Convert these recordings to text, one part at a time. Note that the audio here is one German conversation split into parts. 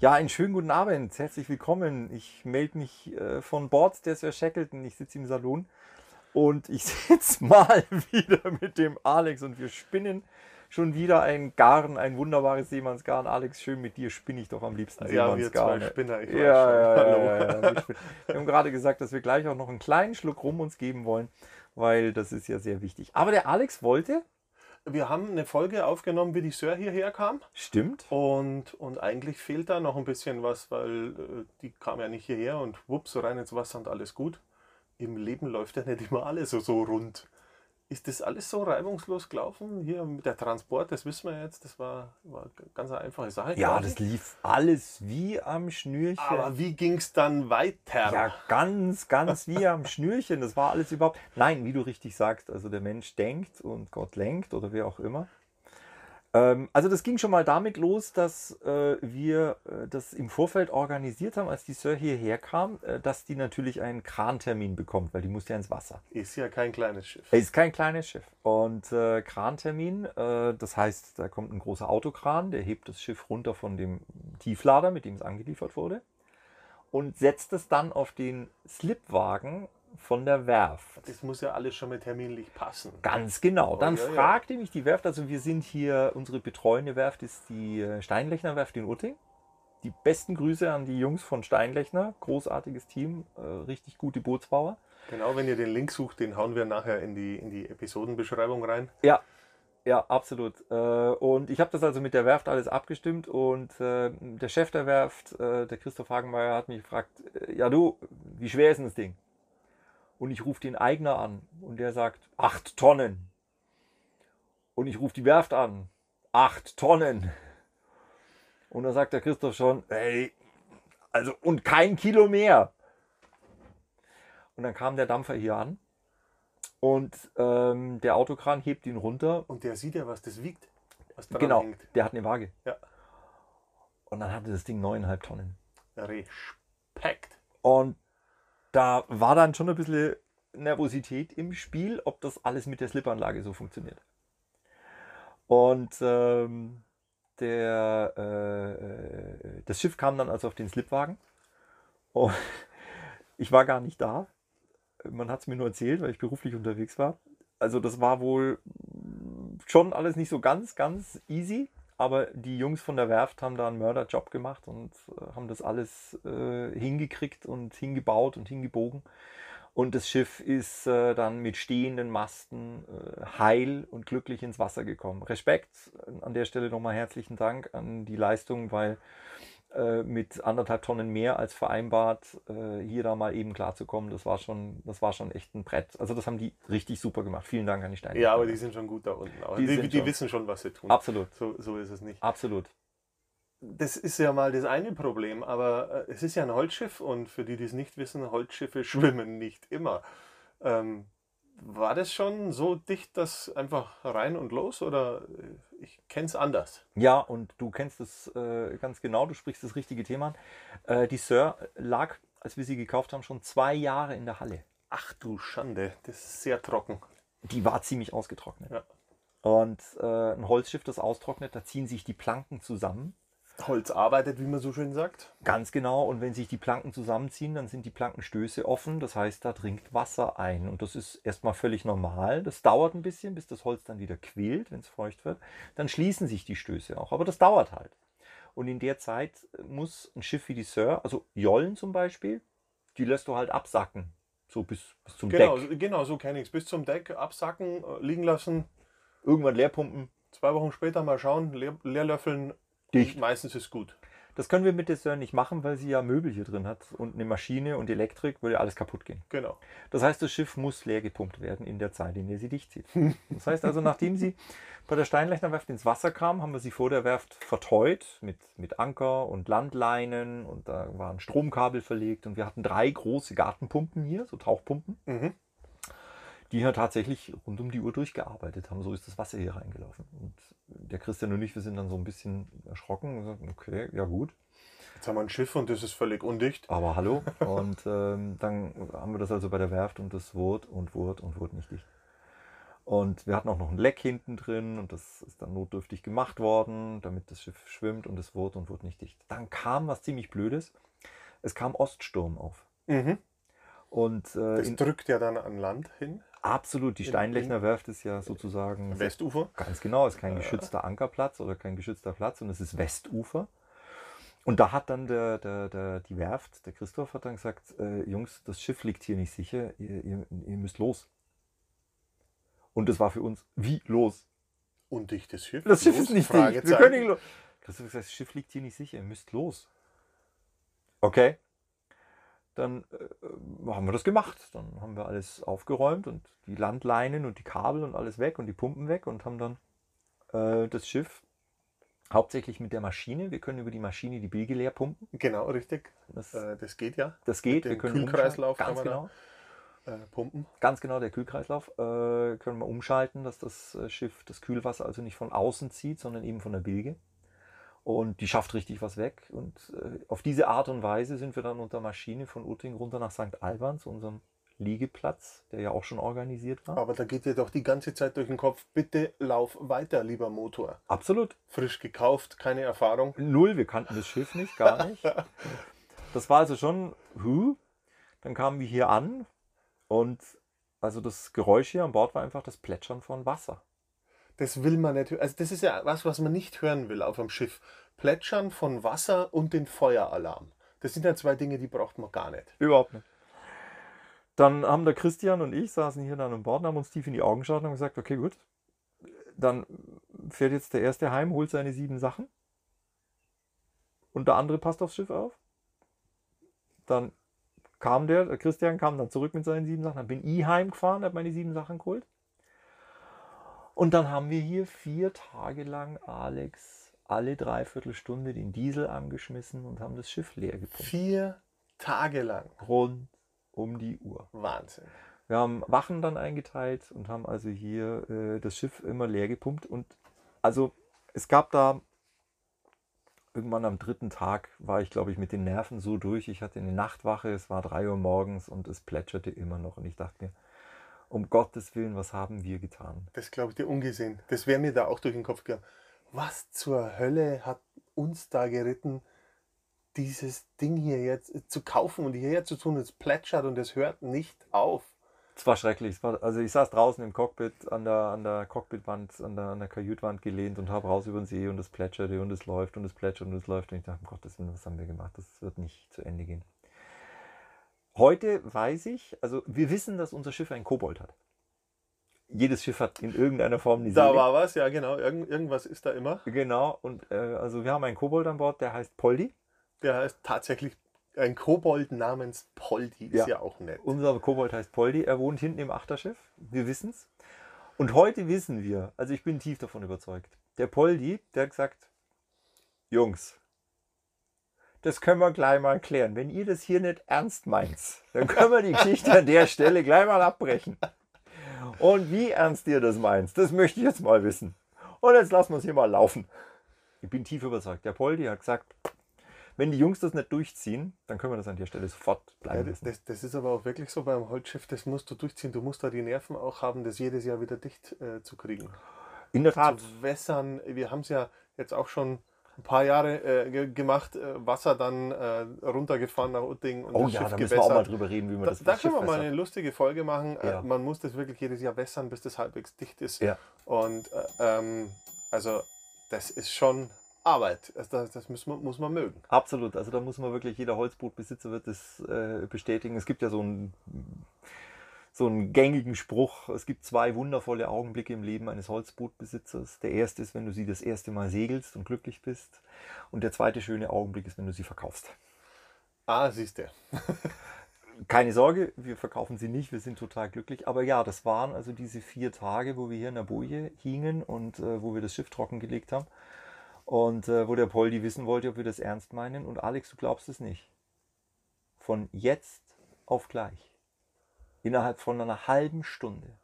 Ja, einen schönen guten Abend. Herzlich willkommen. Ich melde mich äh, von Bord der Sir Shackleton. Ich sitze im Salon und ich sitze mal wieder mit dem Alex und wir spinnen schon wieder ein Garn, ein wunderbares Seemannsgarn. Alex, schön mit dir spinne ich doch am liebsten Ja, wir Seemannsgarn. zwei Spinner, ich ja, weiß ja, schon. ja, Hallo. ja, ja, wir. Wir haben gerade gesagt, dass wir gleich auch noch einen kleinen Schluck rum uns geben wollen, weil das ist ja sehr wichtig. Aber der Alex wollte, Wir haben eine Folge aufgenommen, wie die Sir hierher kam. stimmt, Und, und eigentlich fehlt da noch ein bisschen was, weil äh, die kam ja nicht hierher und wups, rein ins Wasser und alles gut. Im Leben läuft ja nicht immer alles so, so rund. Ist das alles so reibungslos gelaufen? Hier mit der Transport, das wissen wir jetzt, das war, war eine ganz einfache Sache. ja, quasi. das lief alles wie am Schnürchen. Aber wie ging es dann weiter? Ja, ganz, ganz wie am Schnürchen. Das war alles überhaupt. Nein, wie du richtig sagst, also der Mensch denkt und Gott lenkt oder wer auch immer. Ähm, also das ging schon mal damit los, dass äh, wir äh, das im Vorfeld organisiert haben, als die Sir hierher kam, äh, dass die natürlich einen Krantermin bekommt, weil die muss ja ins Wasser. Ist ja kein kleines Schiff. Ist kein kleines Schiff. Und äh, Krantermin, äh, das heißt, da kommt ein großer Autokran, der hebt das Schiff runter von dem Tieflader, mit dem es angeliefert wurde, und setzt es dann auf den Slipwagen von der Werft. Das muss ja alles schon mal terminlich passen. Ganz genau. Dann ja, ja. fragte mich die Werft, also wir sind hier, unsere betreuende Werft ist die äh, Steinlechner Werft in Utting. Die besten Grüße an die Jungs von Steinlechner. Großartiges Team, äh, richtig gute Bootsbauer. Genau, wenn ihr den Link sucht, den hauen wir nachher in die, in die Episodenbeschreibung rein. Ja, ja, absolut. Äh, Und ich habe das also mit der Werft alles abgestimmt und der Chef der Werft, der Christoph Hagenmeier, hat mich gefragt, ja du, wie schwer ist denn das Ding? Und ich rufe den Eigner an und der sagt, acht Tonnen. Und ich rufe die Werft an, acht Tonnen. Und dann sagt der Christoph schon, ey, also und kein Kilo mehr. Und dann kam der Dampfer hier an und ähm, der Autokran hebt ihn runter Und der sieht ja, was das wiegt. Was Genau, hängt. der hat eine Waage. Ja. Und dann hatte das Ding neuneinhalb Tonnen. Respekt. Und da war dann schon ein bisschen Nervosität im Spiel, ob das alles mit der Slipanlage so funktioniert. Und ähm, der, äh, äh, das Schiff kam dann also auf den Slipwagen. Und ich war gar nicht da. Man hat es mir nur erzählt, weil ich beruflich unterwegs war. Also das war wohl schon alles nicht so ganz, ganz easy. Aber die Jungs von der Werft haben da einen Mörderjob gemacht und äh, haben das alles äh, hingekriegt und hingebaut und hingebogen. Und das Schiff ist äh, dann mit stehenden Masten äh, heil und glücklich ins Wasser gekommen. Respekt an der Stelle nochmal herzlichen Dank an die Leistung, weil äh, mit anderthalb Tonnen mehr als vereinbart äh, hier da mal eben klarzukommen, das war schon, das war schon echt ein Brett. Also das haben die richtig super gemacht. Vielen Dank an die Steine. Ja, aber die sind schon gut da unten. Die die, die schon- wissen schon, was sie tun. Absolut, So, so ist es nicht. absolut. Das ist ja mal das eine Problem, aber äh, es ist ja ein Holzschiff und für die, die es nicht wissen, Holzschiffe schwimmen nicht immer. Ähm, war das schon so dicht, dass einfach rein und los oder äh, ich kenne es anders? Ja, und du kennst es äh, ganz genau, du sprichst das richtige Thema an. Äh, die Sir lag, als wir sie gekauft haben, schon zwei Jahre in der Halle. Ach du Schande, das ist sehr trocken. Die war ziemlich ausgetrocknet. Ja. Und äh, ein Holzschiff, das austrocknet, da ziehen sich die Planken zusammen. Holz arbeitet, wie man so schön sagt. Ganz genau. Und wenn sich die Planken zusammenziehen, dann sind die Plankenstöße offen. Das heißt, da dringt Wasser ein. Und das ist erstmal völlig normal. Das dauert ein bisschen, bis das Holz dann wieder quillt, wenn es feucht wird. Dann schließen sich die Stöße auch. Aber das dauert halt. Und in der Zeit muss ein Schiff wie die Sir, also Jollen zum Beispiel, die lässt du halt absacken. So bis, bis zum Genau, Deck. genau so kenne ich es. Bis zum Deck absacken, äh, liegen lassen, Irgendwann leerpumpen. zwei Wochen später mal schauen, leer, leer löffeln. Dicht. Meistens ist gut. Das können wir mit Dessert nicht machen, weil sie ja Möbel hier drin hat und eine Maschine und Elektrik würde alles kaputt gehen. Genau. Das heißt, das Schiff muss leer gepumpt werden in der Zeit, in der sie dicht zieht. Das heißt also, nachdem sie bei der Steinlechner Werft ins Wasser kam, haben wir sie vor der Werft verteut mit, mit Anker und Landleinen und da waren Stromkabel verlegt und wir hatten drei große Gartenpumpen hier, so Tauchpumpen, Mhm. Die hier tatsächlich rund um die Uhr durchgearbeitet haben. So ist das Wasser hier reingelaufen. Und der Christian und ich, wir sind dann so ein bisschen erschrocken und sagten, okay, ja gut. Jetzt haben wir ein Schiff und das ist völlig undicht. Aber hallo. Und ähm, dann haben wir das also bei der Werft und das wurde und wurde und wurde nicht dicht. Und wir hatten auch noch ein Leck hinten drin und das ist dann notdürftig gemacht worden, damit das Schiff schwimmt und es wurde und wurde nicht dicht. Dann kam was ziemlich Blödes. Es kam Oststurm auf. Mhm. Und äh, Das drückt ja dann an Land hin. Absolut, die in- Steinlechner Werft ist ja sozusagen Westufer. Ganz genau, ist kein geschützter Ankerplatz oder kein geschützter Platz und es ist Westufer. Und da hat dann der, der, der, die Werft, der Christoph, hat dann gesagt, äh, Jungs, das Schiff liegt hier nicht sicher, ihr, ihr, ihr müsst los. Und das war für uns, wie los? Undichtes Schiff. Das Schiff Los? ist nicht dicht. Wir können nicht los. Christoph hat gesagt, das Schiff liegt hier nicht sicher, ihr müsst los. Okay. Dann äh, haben wir das gemacht. Dann haben wir alles aufgeräumt und die Landleinen und die Kabel und alles weg und die Pumpen weg und haben dann äh, das Schiff hauptsächlich mit der Maschine. Wir können über die Maschine die Bilge leer pumpen. Genau, richtig. Das, Äh, das geht ja. das geht. Wir können Kühlkreislauf Ganz genau. Äh, pumpen. Ganz genau, der Kühlkreislauf äh, können wir umschalten, dass das äh, Schiff das Kühlwasser also nicht von außen zieht, sondern eben von der Bilge. Und die schafft richtig was weg. Und äh, auf diese Art und Weise sind wir dann unter Maschine von Utting runter nach St. Alban zu unserem Liegeplatz, der ja auch schon organisiert war. Aber da geht dir doch die ganze Zeit durch den Kopf, bitte lauf weiter, lieber Motor. Absolut. Frisch gekauft, keine Erfahrung. Null, wir kannten das Schiff nicht, gar nicht. Das war also schon, huh. Dann kamen wir hier an und also das Geräusch hier an Bord war einfach das Plätschern von Wasser. Das will man nicht hören. Also das ist ja was, was man nicht hören will auf einem Schiff. Plätschern von Wasser und den Feueralarm. Das sind ja zwei Dinge, die braucht man gar nicht. Überhaupt nicht. Dann haben der Christian und ich saßen hier dann an Bord, haben uns tief in die Augen geschaut und haben gesagt, okay, gut, dann fährt jetzt der erste heim, holt seine sieben Sachen und der andere passt aufs Schiff auf. Dann kam der, der Christian kam dann zurück mit seinen sieben Sachen, dann bin ich heimgefahren, habe meine sieben Sachen geholt. Und dann haben wir hier vier Tage lang Alex alle Dreiviertelstunde den Diesel angeschmissen und haben das Schiff leer gepumpt. Vier Tage lang. Rund um die Uhr. Wahnsinn. Wir haben Wachen dann eingeteilt und haben also hier äh, das Schiff immer leer gepumpt. Und also es gab da irgendwann am dritten Tag war ich, glaube ich, mit den Nerven so durch. Ich hatte eine Nachtwache, es war drei Uhr morgens und es plätscherte immer noch. Und ich dachte mir, um Gottes Willen, was haben wir getan? Das glaube ich dir ungesehen. Das wäre mir da auch durch den Kopf gegangen. Was zur Hölle hat uns da geritten, dieses Ding hier jetzt zu kaufen und hierher zu tun? Es plätschert und es hört nicht auf. Es war schrecklich. Es war, also ich saß draußen im Cockpit, an der, an der Cockpitwand, an der, an der Kajütwand gelehnt und habe raus über den See und es plätscherte und es läuft und es plätschert und es läuft. Und ich dachte, um Gottes Willen, was haben wir gemacht? Das wird nicht zu Ende gehen. Heute weiß ich, also wir wissen, dass unser Schiff einen Kobold hat. Jedes Schiff hat in irgendeiner Form die Da war was, ja genau. Irgend, irgendwas ist da immer. Genau, und äh, also wir haben einen Kobold an Bord, der heißt Poldi. Der heißt tatsächlich ein Kobold namens Poldi. Ist Ja. ja, auch nett. Unser Kobold heißt Poldi. Er wohnt hinten im Achterschiff. Wir wissen es. Und heute wissen wir, also ich bin tief davon überzeugt, der Poldi, der hat gesagt, Jungs, das können wir gleich mal klären. Wenn ihr das hier nicht ernst meint, dann können wir die Geschichte an der Stelle gleich mal abbrechen. Und wie ernst ihr das meint, das möchte ich jetzt mal wissen. Und jetzt lassen wir es hier mal laufen. Ich bin tief überzeugt. Der Poldi hat gesagt, wenn die Jungs das nicht durchziehen, dann können wir das an der Stelle sofort Ja, bleiben das, lassen. das, das ist aber auch wirklich so beim Holzschiff, das musst du durchziehen. Du musst da die Nerven auch haben, das jedes Jahr wieder dicht äh, zu kriegen. In der Tat. Zu wässern. Wir haben es ja jetzt auch schon ein paar Jahre äh, ge gemacht, äh, Wasser dann äh, runtergefahren nach Utting und Oh das ja, Schiff da müssen wir auch mal gewässert. drüber reden, wie man Da, das da können wir mal eine lustige Folge machen. Ja. Äh, man muss das wirklich jedes Jahr wässern, bis das halbwegs dicht ist. Ja. Und äh, ähm, also das ist schon Arbeit. Also das, das muss, man, muss man mögen. Absolut, also da muss man wirklich, jeder Holzbootbesitzer wird das äh, bestätigen. Es gibt ja so ein, so einen gängigen Spruch. Es gibt zwei wundervolle Augenblicke im Leben eines Holzbootbesitzers. Der erste ist, wenn du sie das erste Mal segelst und glücklich bist. Und der zweite schöne Augenblick ist, wenn du sie verkaufst. Ah, siehst du. Keine Sorge, wir verkaufen sie nicht, wir sind total glücklich. Aber ja, das waren also diese vier Tage, wo wir hier in der Boje hingen und äh, wo wir das Schiff trockengelegt haben. Und äh, wo der Poldi wissen wollte, ob wir das ernst meinen. Und Alex, du glaubst es nicht. Von jetzt auf gleich Innerhalb von einer halben Stunde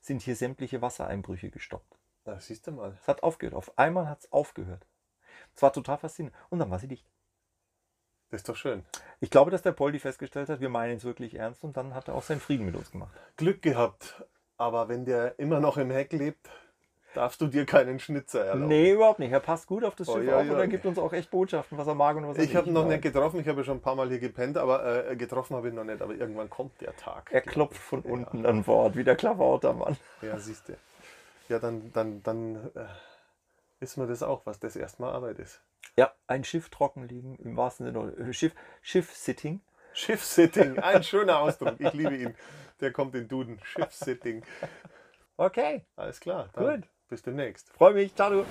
sind hier sämtliche Wassereinbrüche gestoppt. Da siehst du mal. Es hat aufgehört. Auf einmal hat es aufgehört. Es war total faszinierend. Und dann war sie dicht. Das ist doch schön. Ich glaube, dass der Poldi festgestellt hat, wir meinen es wirklich ernst und dann hat er auch seinen Frieden mit uns gemacht. Glück gehabt. Aber wenn der immer noch im Heck lebt, darfst du dir keinen Schnitzer erlauben. Nee, überhaupt nicht. Er passt gut auf das Oh, Schiff ja, auf ja. und er gibt uns auch echt Botschaften, was er mag und was er Ich habe ihn noch mag. nicht getroffen, ich habe ja schon ein paar Mal hier gepennt, aber äh, getroffen habe ich ihn noch nicht. Aber irgendwann kommt der Tag. Er klopft ich. von unten an Bord, wie der Klavautermann. Ja, siehst du. Ja, dann, dann, dann äh, wissen wir das auch, was das erstmal Arbeit ist. Ja, ein Schiff trocken liegen, im wahrsten Sinne. äh, Schiff, Schiff-Sitting. Schiffsitting, ein schöner Ausdruck. Ich liebe ihn. Der kommt in Duden. Schiffsitting. Okay, Alles klar. Dann Gut. Bis demnächst. freue mich. Ciao.